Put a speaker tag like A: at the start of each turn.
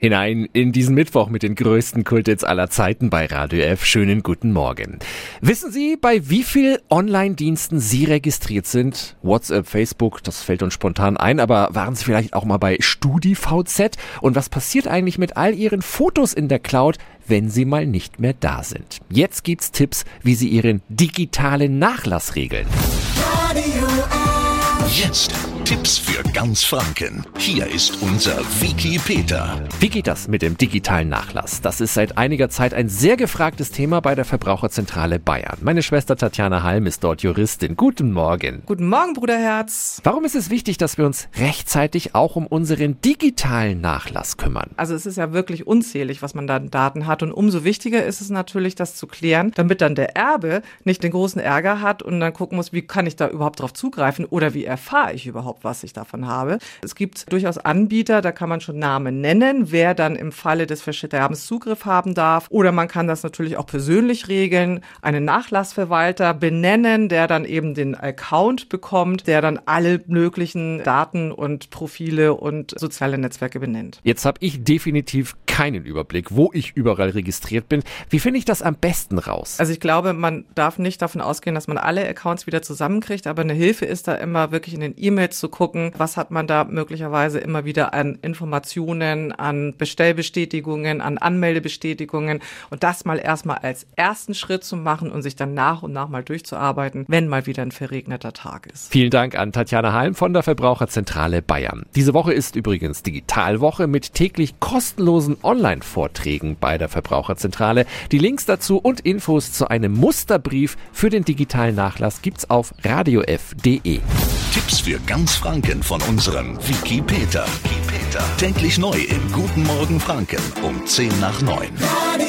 A: Hinein in diesen Mittwoch mit den größten Kultits aller Zeiten bei Radio F. Schönen guten Morgen. Wissen Sie, bei wie viel Online-Diensten Sie registriert sind? WhatsApp, Facebook, das fällt uns spontan ein, aber waren Sie vielleicht auch mal bei StudiVZ? Und was passiert eigentlich mit all Ihren Fotos in der Cloud, wenn sie mal nicht mehr da sind? Jetzt gibt's Tipps, wie Sie Ihren digitalen Nachlass regeln.
B: Radio F.
C: Jetzt Tipps für ganz Franken. Hier ist unser Wiki Peter.
A: Wie geht das mit dem digitalen Nachlass? Das ist seit einiger Zeit ein sehr gefragtes Thema bei der Verbraucherzentrale Bayern. Meine Schwester Tatjana Halm ist dort Juristin. Guten Morgen.
D: Guten Morgen, Bruderherz.
A: Warum ist es wichtig, dass wir uns rechtzeitig auch um unseren digitalen Nachlass kümmern?
D: Also es ist ja wirklich unzählig, was man da an Daten hat. Und umso wichtiger ist es natürlich, das zu klären, damit dann der Erbe nicht den großen Ärger hat und dann gucken muss, wie kann ich da überhaupt drauf zugreifen oder wie erfahre ich überhaupt, was ich davon habe. Es gibt durchaus Anbieter, da kann man schon Namen nennen, wer dann im Falle des Versterbens Zugriff haben darf. Oder man kann das natürlich auch persönlich regeln, einen Nachlassverwalter benennen, der dann eben den Account bekommt, der dann alle möglichen Daten und Profile und soziale Netzwerke benennt.
A: Jetzt habe ich definitiv keinen Überblick, wo ich überall registriert bin. Wie finde ich das am besten raus?
D: Also ich glaube, man darf nicht davon ausgehen, dass man alle Accounts wieder zusammenkriegt, aber eine Hilfe ist da immer wirklich in den E-Mails zu gucken, was hat man da möglicherweise immer wieder an Informationen, an Bestellbestätigungen, an Anmeldebestätigungen und das mal erstmal als ersten Schritt zu machen und sich dann nach und nach mal durchzuarbeiten, wenn mal wieder ein verregneter Tag ist.
A: Vielen Dank an Tatjana Halm von der Verbraucherzentrale Bayern. Diese Woche ist übrigens Digitalwoche mit täglich kostenlosen Online-Vorträgen bei der Verbraucherzentrale. Die Links dazu und Infos zu einem Musterbrief für den digitalen Nachlass gibt's auf radiof.de.
C: Tipps für ganz Franken von unserem Wiki Peter. Täglich neu im Guten Morgen Franken um 10 nach 9.
B: Radio